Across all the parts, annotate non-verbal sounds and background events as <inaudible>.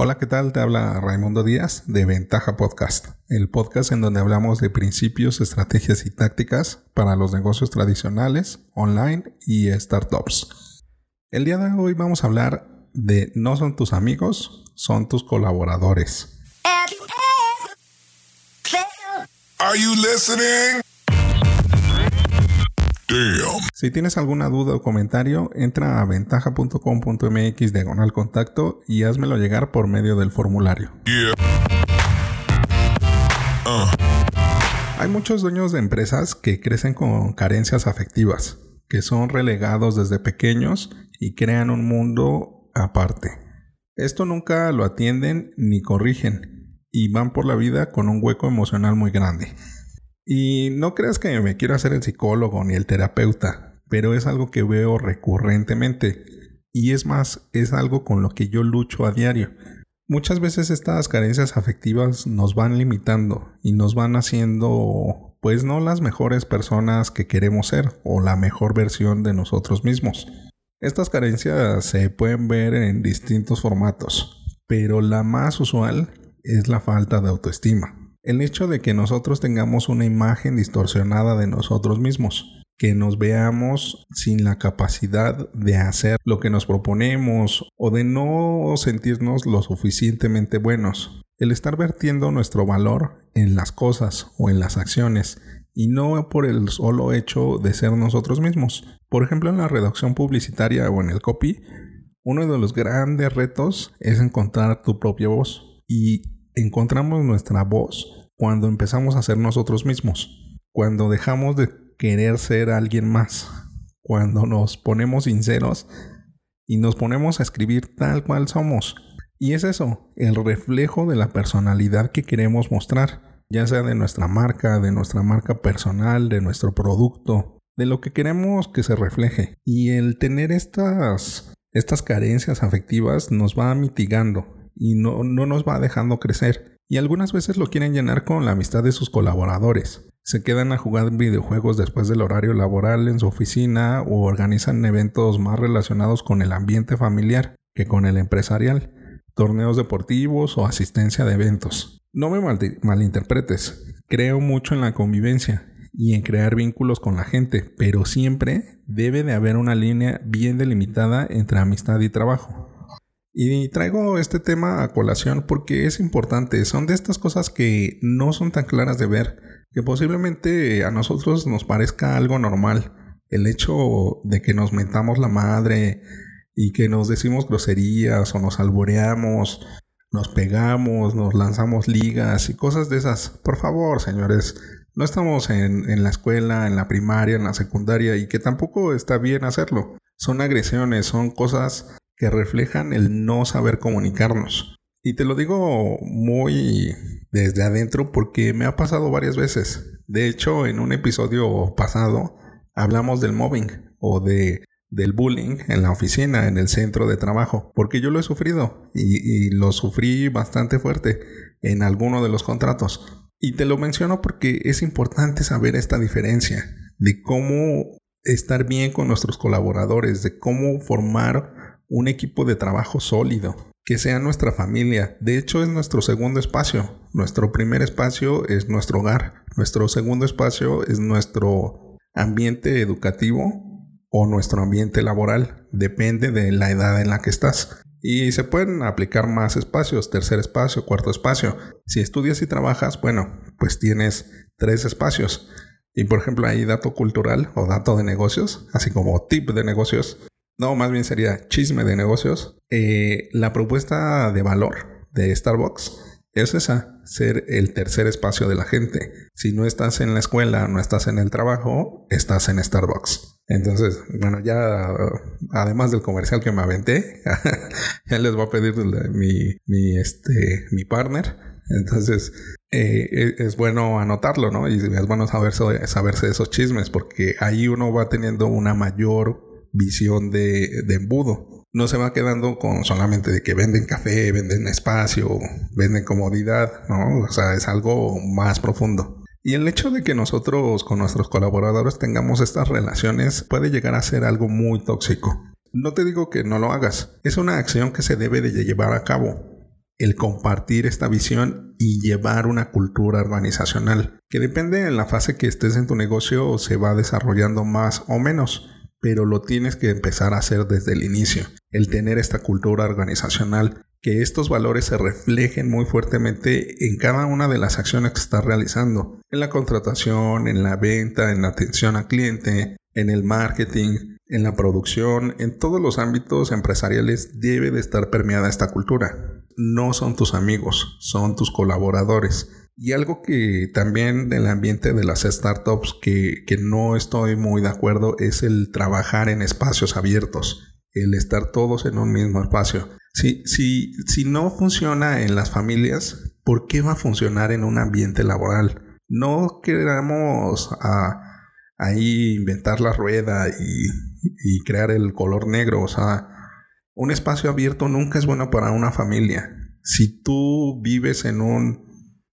Hola, ¿qué tal? Te habla Raimundo Díaz de Ventaja Podcast, el podcast en donde hablamos de principios, estrategias y tácticas para los negocios tradicionales, online y startups. El día de hoy vamos a hablar de no son tus amigos, son tus colaboradores. Are you listening? Si tienes alguna duda o comentario, entra a ventaja.com.mx diagonal contacto y házmelo llegar por medio del formulario. Uh. Hay muchos dueños de empresas que crecen con carencias afectivas, que son relegados desde pequeños y crean un mundo aparte. Esto nunca lo atienden ni corrigen y van por la vida con un hueco emocional muy grande. Y no creas que me quiero hacer el psicólogo ni el terapeuta, pero es algo que veo recurrentemente. Y es más, es algo con lo que yo lucho a diario. Muchas veces estas carencias afectivas nos van limitando y nos van haciendo, pues no las mejores personas que queremos ser o la mejor versión de nosotros mismos. Estas carencias se pueden ver en distintos formatos, pero la más usual es la falta de autoestima. El hecho de que nosotros tengamos una imagen distorsionada de nosotros mismos, que nos veamos sin la capacidad de hacer lo que nos proponemos o de no sentirnos lo suficientemente buenos. El estar vertiendo nuestro valor en las cosas o en las acciones y no por el solo hecho de ser nosotros mismos. Por ejemplo, en la redacción publicitaria o en el copy, uno de los grandes retos es encontrar tu propia voz y encontramos nuestra voz cuando empezamos a ser nosotros mismos, cuando dejamos de querer ser alguien más, cuando nos ponemos sinceros y nos ponemos a escribir tal cual somos. Y es eso, el reflejo de la personalidad que queremos mostrar, ya sea de nuestra marca, de nuestra marca personal, de nuestro producto, de lo que queremos que se refleje. Y el tener estas, estas carencias afectivas nos va mitigando y no, no nos va dejando crecer. Y algunas veces lo quieren llenar con la amistad de sus colaboradores. Se quedan a jugar videojuegos después del horario laboral en su oficina o organizan eventos más relacionados con el ambiente familiar que con el empresarial, torneos deportivos o asistencia de eventos. No me malinterpretes, creo mucho en la convivencia y en crear vínculos con la gente, pero siempre debe de haber una línea bien delimitada entre amistad y trabajo. Y traigo este tema a colación porque es importante. Son de estas cosas que no son tan claras de ver, que posiblemente a nosotros nos parezca algo normal. El hecho de que nos mentamos la madre y que nos decimos groserías o nos alboreamos, nos pegamos, nos lanzamos ligas y cosas de esas. Por favor, señores, no estamos en, en la escuela, en la primaria, en la secundaria y que tampoco está bien hacerlo. Son agresiones, son cosas que reflejan el no saber comunicarnos. Y te lo digo muy desde adentro porque me ha pasado varias veces. De hecho, en un episodio pasado hablamos del mobbing o de del bullying en la oficina, en el centro de trabajo, porque yo lo he sufrido y, y lo sufrí bastante fuerte en alguno de los contratos. Y te lo menciono porque es importante saber esta diferencia de cómo estar bien con nuestros colaboradores, de cómo formar un equipo de trabajo sólido, que sea nuestra familia. De hecho, es nuestro segundo espacio. Nuestro primer espacio es nuestro hogar. Nuestro segundo espacio es nuestro ambiente educativo o nuestro ambiente laboral. Depende de la edad en la que estás. Y se pueden aplicar más espacios, tercer espacio, cuarto espacio. Si estudias y trabajas, bueno, pues tienes tres espacios. Y por ejemplo, hay dato cultural o dato de negocios, así como tip de negocios, no, más bien sería chisme de negocios. Eh, la propuesta de valor de Starbucks es esa, ser el tercer espacio de la gente. Si no estás en la escuela, no estás en el trabajo, estás en Starbucks. Entonces, bueno, ya además del comercial que me aventé, <laughs> ya les voy a pedir mi, mi, este, mi partner. Entonces, eh, e, es bueno anotarlo, ¿no? Y es bueno saberse, saberse esos chismes porque ahí uno va teniendo una mayor visión de, embudo. No se va quedando con solamente de que venden café, venden espacio, venden comodidad, ¿no? O sea, es algo más profundo. Y el hecho de que nosotros con nuestros colaboradores tengamos estas relaciones puede llegar a ser algo muy tóxico. No te digo que no lo hagas, es una acción que se debe de llevar a cabo. el compartir esta visión y llevar una cultura organizacional, que depende de la fase que estés en tu negocio se va desarrollando más o menos, pero lo tienes que empezar a hacer desde el inicio, el tener esta cultura organizacional, que estos valores se reflejen muy fuertemente en cada una de las acciones que estás realizando, en la contratación, en la venta, en la atención al cliente, en el marketing, en la producción, en todos los ámbitos empresariales debe de estar permeada esta cultura. No son tus amigos, son tus colaboradores. Y algo que también del ambiente de las startups que, que no estoy muy de acuerdo es el trabajar en espacios abiertos, el estar todos en un mismo espacio. Si, si, si no funciona en las familias, ¿por qué va a funcionar en un ambiente laboral? No queramos a ahí inventar la rueda y, crear el color negro. O sea, un espacio abierto nunca es bueno para una familia. Si tú vives en un,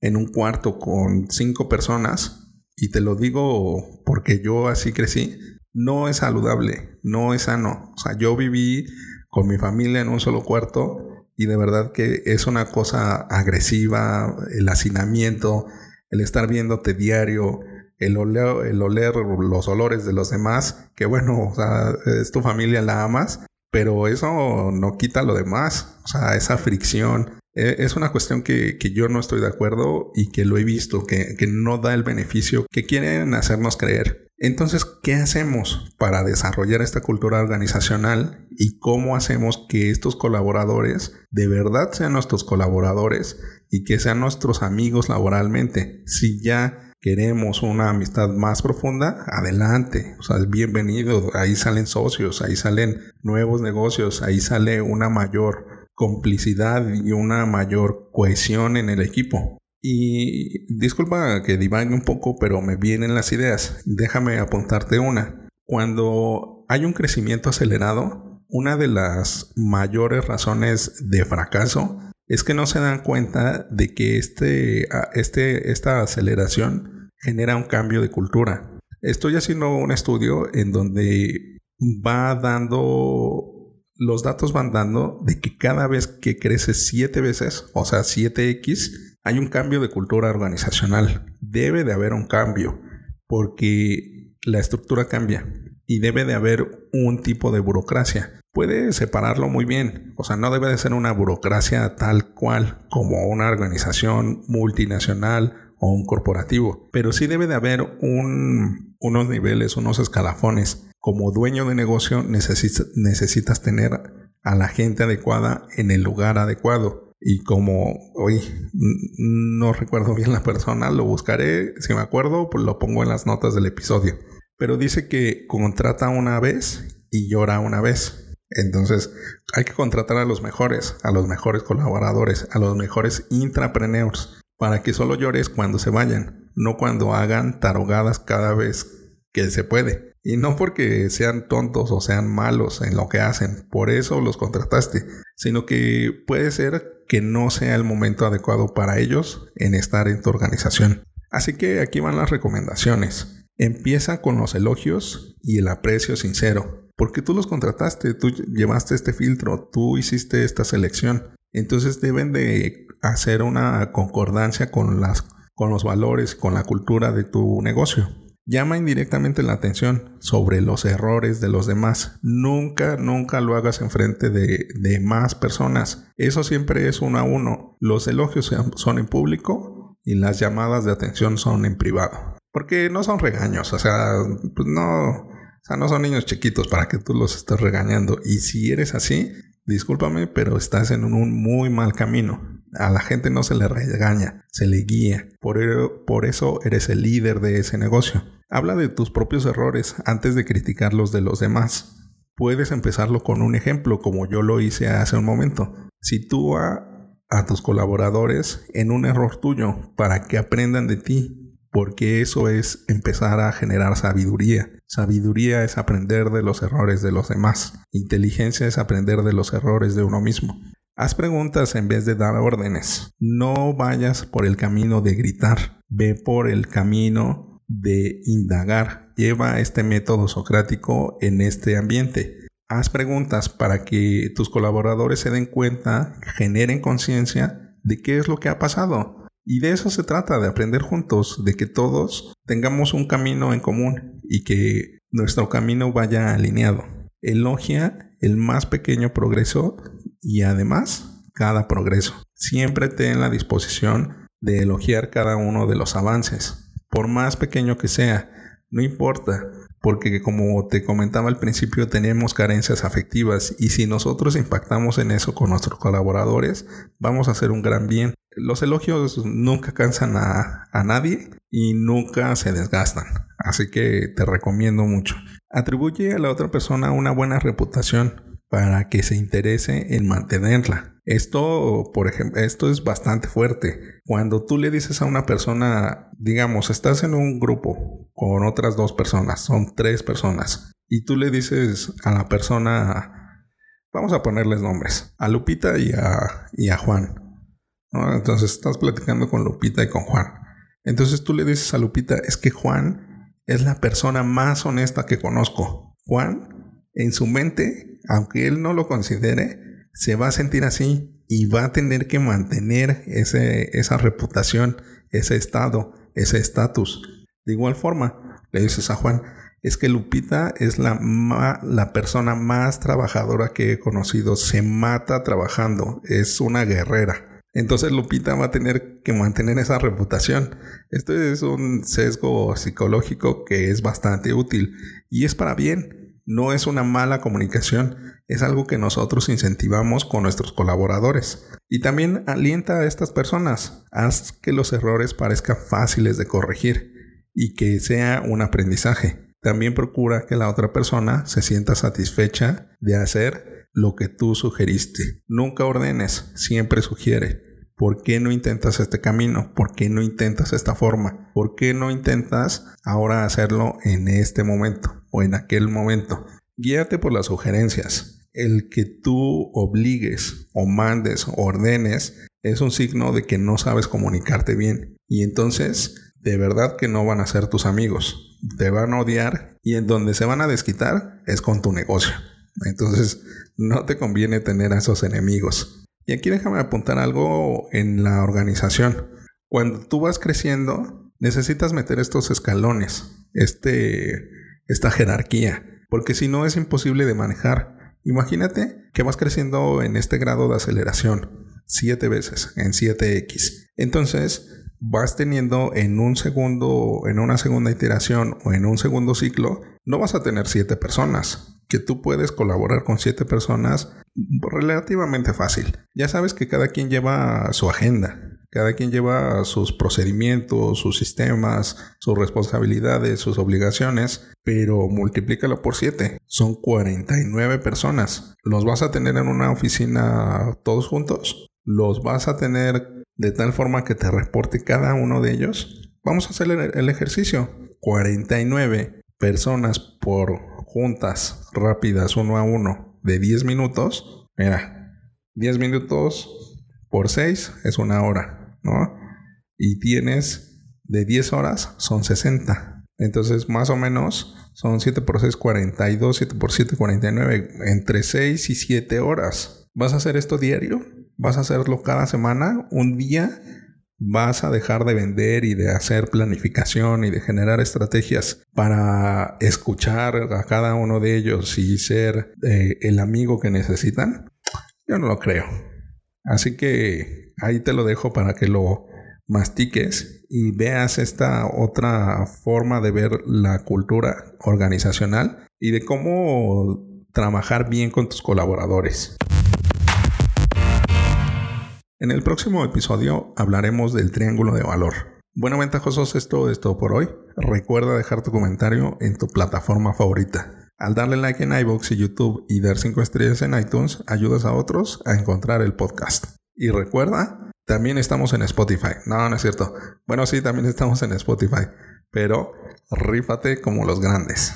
en un cuarto con cinco personas, y te lo digo porque yo así crecí, no es saludable, no es sano. O sea, yo viví con mi familia en un solo cuarto y de verdad que es una cosa agresiva, el hacinamiento, el estar viéndote diario, el oler, el oler los olores de los demás, que bueno, o sea, es tu familia, la amas, pero eso no quita lo demás, o sea, esa fricción. E, es una cuestión que, que yo no estoy de acuerdo y que lo he visto, que, que no da el beneficio que quieren hacernos creer. Entonces, ¿qué hacemos para desarrollar esta cultura organizacional y cómo hacemos que estos colaboradores de verdad sean nuestros colaboradores y que sean nuestros amigos laboralmente? Si ya queremos una amistad más profunda, adelante, o sea, bienvenido, ahí salen socios, ahí salen nuevos negocios, ahí sale una mayor complicidad y una mayor cohesión en el equipo. Y disculpa que divague un poco, pero me vienen las ideas. Déjame apuntarte una. Cuando hay un crecimiento acelerado, una de las mayores razones de fracaso es que no se dan cuenta de que este, este, esta aceleración genera un cambio de cultura. Estoy haciendo un estudio en donde va dando, los datos van dando de que cada vez que crece siete veces, o sea, 7x, hay un cambio de cultura organizacional. Debe de haber un cambio porque la estructura cambia y debe de haber un tipo de burocracia puede separarlo muy bien. O sea, no debe de ser una burocracia tal cual como una organización multinacional o un corporativo, pero sí debe de haber un, unos niveles, unos escalafones. Como dueño de negocio necesitas tener a la gente adecuada en el lugar adecuado. Y como hoy no recuerdo bien la persona, lo buscaré. Si me acuerdo, pues lo pongo en las notas del episodio. Pero dice que contrata una vez y llora una vez. Entonces, hay que contratar a los mejores, a los mejores colaboradores, a los mejores intrapreneurs, para que solo llores cuando se vayan, no cuando hagan tarogadas cada vez que se puede. Y no porque sean tontos o sean malos en lo que hacen, por eso los contrataste, sino que puede ser que no sea el momento adecuado para ellos en estar en tu organización. Así que aquí van las recomendaciones. Empieza con los elogios y el aprecio sincero porque tú los contrataste, tú llevaste este filtro, tú hiciste esta selección. Entonces deben de hacer una concordancia con, las, con los valores, con la cultura de tu negocio. Llama indirectamente la atención sobre los errores de los demás. Nunca, nunca lo hagas enfrente de, de más personas. Eso siempre es uno a uno. Los elogios son en público y las llamadas de atención son en privado. Porque no son regaños, o sea, pues no, o sea, no son niños chiquitos para que tú los estés regañando. Y si eres así, discúlpame, pero estás en un muy mal camino. A la gente no se le regaña, se le guía. Por, e, por eso eres el líder de ese negocio. Habla de tus propios errores antes de criticar los de los demás. Puedes empezarlo con un ejemplo, como yo lo hice hace un momento. Sitúa a tus colaboradores en un error tuyo para que aprendan de ti porque eso es empezar a generar sabiduría. Sabiduría es aprender de los errores de los demás. Inteligencia es aprender de los errores de uno mismo. Haz preguntas en vez de dar órdenes. No vayas por el camino de gritar, ve por el camino de indagar. Lleva este método socrático en este ambiente. Haz preguntas para que tus colaboradores se den cuenta, generen conciencia de qué es lo que ha pasado. Y de eso se trata, de aprender juntos, de que todos tengamos un camino en común y que nuestro camino vaya alineado. Elogia el más pequeño progreso y además cada progreso. Siempre ten la disposición de elogiar cada uno de los avances, por más pequeño que sea, no importa, porque como te comentaba al principio tenemos carencias afectivas y si nosotros impactamos en eso con nuestros colaboradores, vamos a hacer un gran bien. Los elogios nunca cansan a, a nadie y nunca se desgastan, así que te recomiendo mucho. Atribuye a la otra persona una buena reputación para que se interese en mantenerla. Esto, por ejemplo, esto es bastante fuerte. Cuando tú le dices a una persona, digamos, estás en un grupo con otras dos personas, son tres personas, y tú le dices a la persona, vamos a ponerles nombres, a Lupita y a, y a Juan. Entonces estás platicando con Lupita y con Juan. Entonces tú le dices a Lupita, es que Juan es la persona más honesta que conozco. Juan, en su mente, aunque él no lo considere, se va a sentir así y va a tener que mantener esa reputación, ese estado, ese estatus. De igual forma, le dices a Juan, es que Lupita es la persona más trabajadora que he conocido, se mata trabajando, es una guerrera. Entonces Lupita va a tener que mantener esa reputación. Esto es un sesgo psicológico que es bastante útil y es para bien. No es una mala comunicación, es algo que nosotros incentivamos con nuestros colaboradores. Y también alienta a estas personas, haz que los errores parezcan fáciles de corregir y que sea un aprendizaje. También procura que la otra persona se sienta satisfecha de hacer lo que tú sugeriste. Nunca ordenes, siempre sugiere. ¿Por qué no intentas este camino? ¿Por qué no intentas esta forma? ¿Por qué no intentas ahora hacerlo en este momento o en aquel momento? Guíate por las sugerencias el que tú obligues o mandes o ordenes es un signo de que no sabes comunicarte bien. Y entonces, de verdad que no van a ser tus amigos. Te van a odiar y en donde se van a desquitar es con tu negocio. Entonces, no te conviene tener a esos enemigos. Y aquí déjame apuntar algo en la organización. Cuando tú vas creciendo, necesitas meter estos escalones, este, esta jerarquía, porque si no es imposible de manejar. Imagínate que vas creciendo en este grado de aceleración siete veces en 7x. Entonces vas teniendo en un segundo, en una segunda iteración o en un segundo ciclo, no vas a tener siete personas. Que tú puedes colaborar con siete personas relativamente fácil. Ya sabes que cada quien lleva su agenda. Cada quien lleva sus procedimientos, sus sistemas, sus responsabilidades, sus obligaciones, pero multiplícalo por 7. Son 49 personas. ¿Los vas a tener en una oficina todos juntos? ¿Los vas a tener de tal forma que te reporte cada uno de ellos? Vamos a hacer el, ejercicio. 49 personas por juntas rápidas uno a uno de 10 minutos. Mira, 10 minutos por 6 es una hora. Y tienes de 10 horas, son 60. Entonces, más o menos, son 7 por 6, 42, 7 por 7, 49, entre 6 y 7 horas. ¿Vas a hacer esto diario? ¿Vas a hacerlo cada semana? ¿Un día? vas a dejar de vender y de hacer planificación y de generar estrategias para escuchar a cada uno de ellos y ser eh, el amigo que necesitan? Yo no lo creo. Así que ahí te lo dejo para que lo mastiques y veas esta otra forma de ver la cultura organizacional y de cómo trabajar bien con tus colaboradores. En el próximo episodio hablaremos del triángulo de valor. Bueno, ventajosos, esto es todo por hoy. Recuerda dejar tu comentario en tu plataforma favorita. Al darle like en iBox y YouTube y dar 5 estrellas en iTunes, ayudas a otros a encontrar el podcast. Y recuerda, también estamos en Spotify. No, no es cierto. Bueno, sí, también estamos en Spotify. Pero rífate como los grandes.